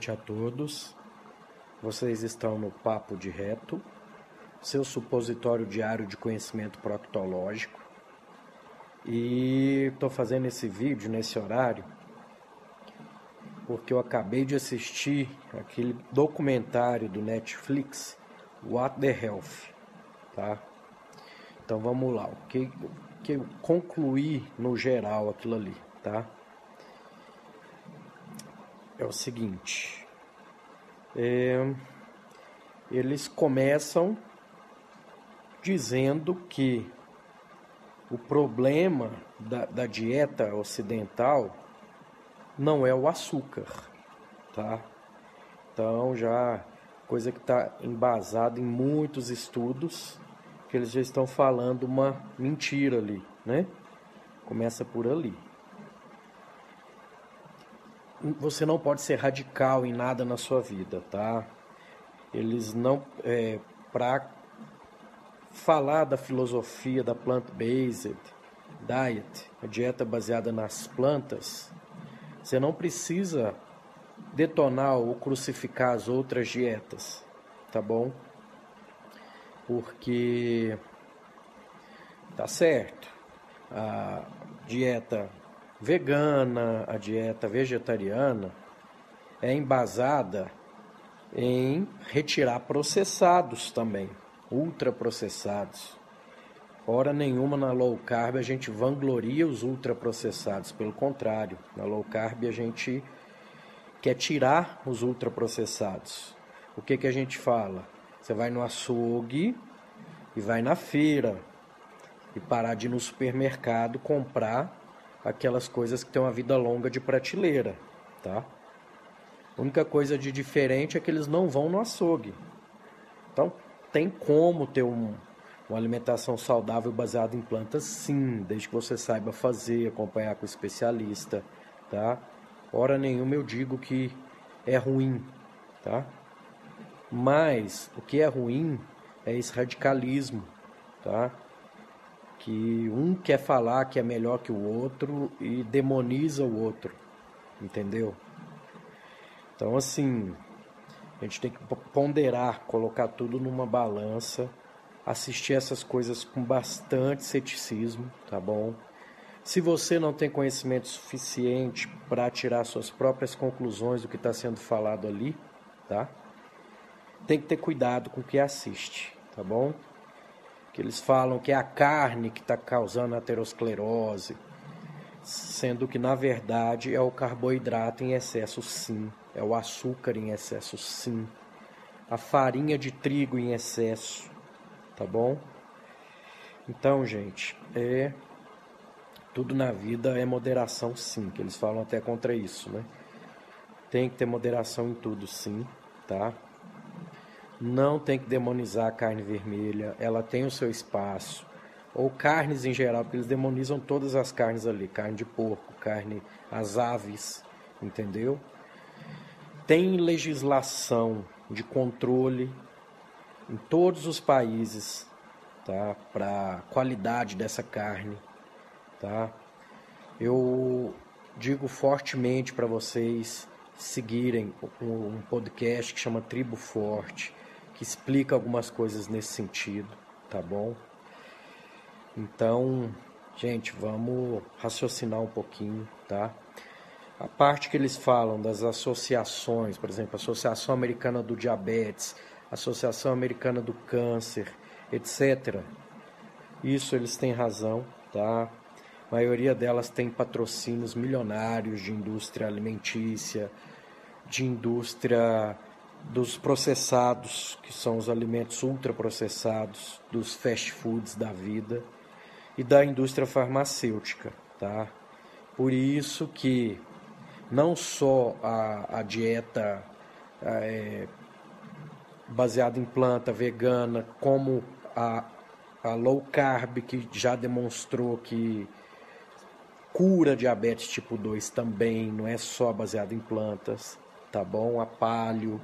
Noite a todos. Vocês estão no Papo de Reto, seu supositório diário de conhecimento proctológico. E estou fazendo esse vídeo nesse horário porque eu acabei de assistir aquele documentário do Netflix, What the Health, tá? Então vamos lá, o que, que eu concluí no geral aquilo ali, tá? É o seguinte, é, eles começam dizendo que o problema da, da dieta ocidental não é o açúcar, tá? Então já coisa que está embasada em muitos estudos que eles já estão falando uma mentira ali, né? Começa por ali. Você não pode ser radical em nada na sua vida, tá? Eles não é, para falar da filosofia da plant-based diet, a dieta baseada nas plantas, você não precisa detonar ou crucificar as outras dietas, tá bom? Porque tá certo. A dieta vegana, a dieta vegetariana é embasada em retirar processados também, ultraprocessados. Hora nenhuma na low carb a gente vangloria os ultraprocessados, pelo contrário, na low carb a gente quer tirar os ultraprocessados. O que, que a gente fala? Você vai no açougue e vai na feira e parar de ir no supermercado comprar aquelas coisas que têm uma vida longa de prateleira, tá? A única coisa de diferente é que eles não vão no açougue. Então, tem como ter um, uma alimentação saudável baseada em plantas, sim, desde que você saiba fazer, acompanhar com o especialista, tá? Hora nenhuma eu digo que é ruim, tá? Mas o que é ruim é esse radicalismo, tá? Que um quer falar que é melhor que o outro e demoniza o outro, entendeu? Então assim, a gente tem que ponderar, colocar tudo numa balança assistir essas coisas com bastante ceticismo, tá bom? Se você não tem conhecimento suficiente para tirar suas próprias conclusões do que está sendo falado ali, tá? Tem que ter cuidado com o que assiste, tá bom? Que eles falam que é a carne que está causando aterosclerose, sendo que na verdade é o carboidrato em excesso, sim, é o açúcar em excesso, sim, a farinha de trigo em excesso, tá bom? Então, gente, é tudo na vida é moderação, sim, que eles falam até contra isso, né? Tem que ter moderação em tudo, sim, tá? Não tem que demonizar a carne vermelha, ela tem o seu espaço. Ou carnes em geral, porque eles demonizam todas as carnes ali, carne de porco, carne, as aves, entendeu? Tem legislação de controle em todos os países, tá? Para qualidade dessa carne, tá? Eu digo fortemente para vocês seguirem um podcast que chama Tribo Forte, que explica algumas coisas nesse sentido, tá bom? Então, gente, vamos raciocinar um pouquinho, tá? A parte que eles falam das associações, por exemplo, Associação Americana do Diabetes, Associação Americana do Câncer, etc. Isso eles têm razão, tá? A maioria delas tem patrocínios milionários de indústria alimentícia, de indústria dos processados, que são os alimentos ultraprocessados, dos fast foods da vida e da indústria farmacêutica, tá? Por isso que não só a, a dieta é, baseada em planta vegana, como a, a low carb, que já demonstrou que cura diabetes tipo 2 também, não é só baseada em plantas, tá bom? A palio,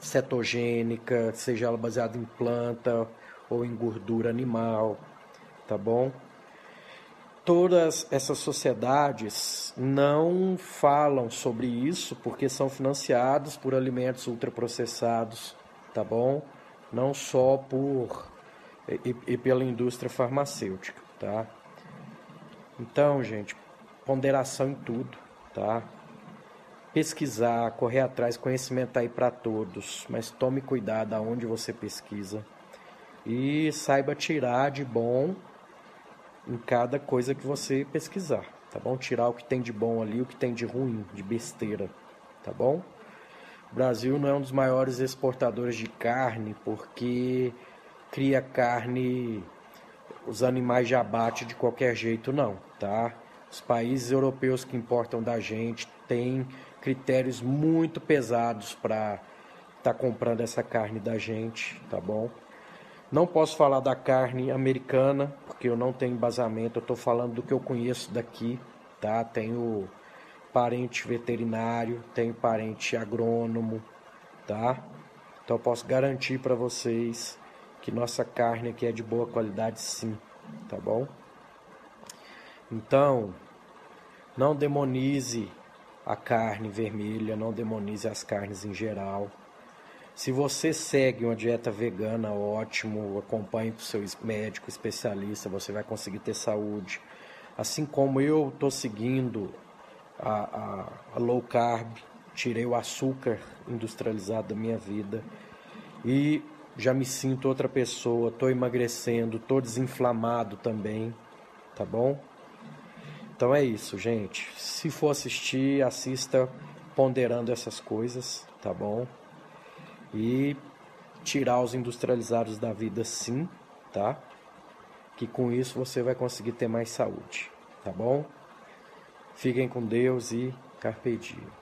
cetogênica, seja ela baseada em planta ou em gordura animal, tá bom? Todas essas sociedades não falam sobre isso porque são financiados por alimentos ultraprocessados, tá bom? Não só por e, e pela indústria farmacêutica, tá? Então, gente, ponderação em tudo, tá? Pesquisar, correr atrás, conhecimento aí para todos, mas tome cuidado aonde você pesquisa e saiba tirar de bom em cada coisa que você pesquisar, tá bom? Tirar o que tem de bom ali, o que tem de ruim, de besteira, tá bom? O Brasil não é um dos maiores exportadores de carne porque cria carne, os animais já bate de qualquer jeito não, tá? Os países europeus que importam da gente têm critérios muito pesados para estar tá comprando essa carne da gente, tá bom? Não posso falar da carne americana, porque eu não tenho embasamento, eu estou falando do que eu conheço daqui, tá? Tenho parente veterinário, tenho parente agrônomo, tá? Então eu posso garantir para vocês que nossa carne aqui é de boa qualidade sim, tá bom? Então, não demonize a carne vermelha, não demonize as carnes em geral. Se você segue uma dieta vegana, ótimo, acompanhe com o seu médico especialista, você vai conseguir ter saúde. Assim como eu estou seguindo a, a, a, low carb, tirei o açúcar industrializado da minha vida e já me sinto outra pessoa, estou emagrecendo, estou desinflamado também, tá bom? Então é isso, gente. Se for assistir, assista ponderando essas coisas, tá bom? E tirar os industrializados da vida sim, tá? Que com isso você vai conseguir ter mais saúde, tá bom? Fiquem com Deus e carpe diem.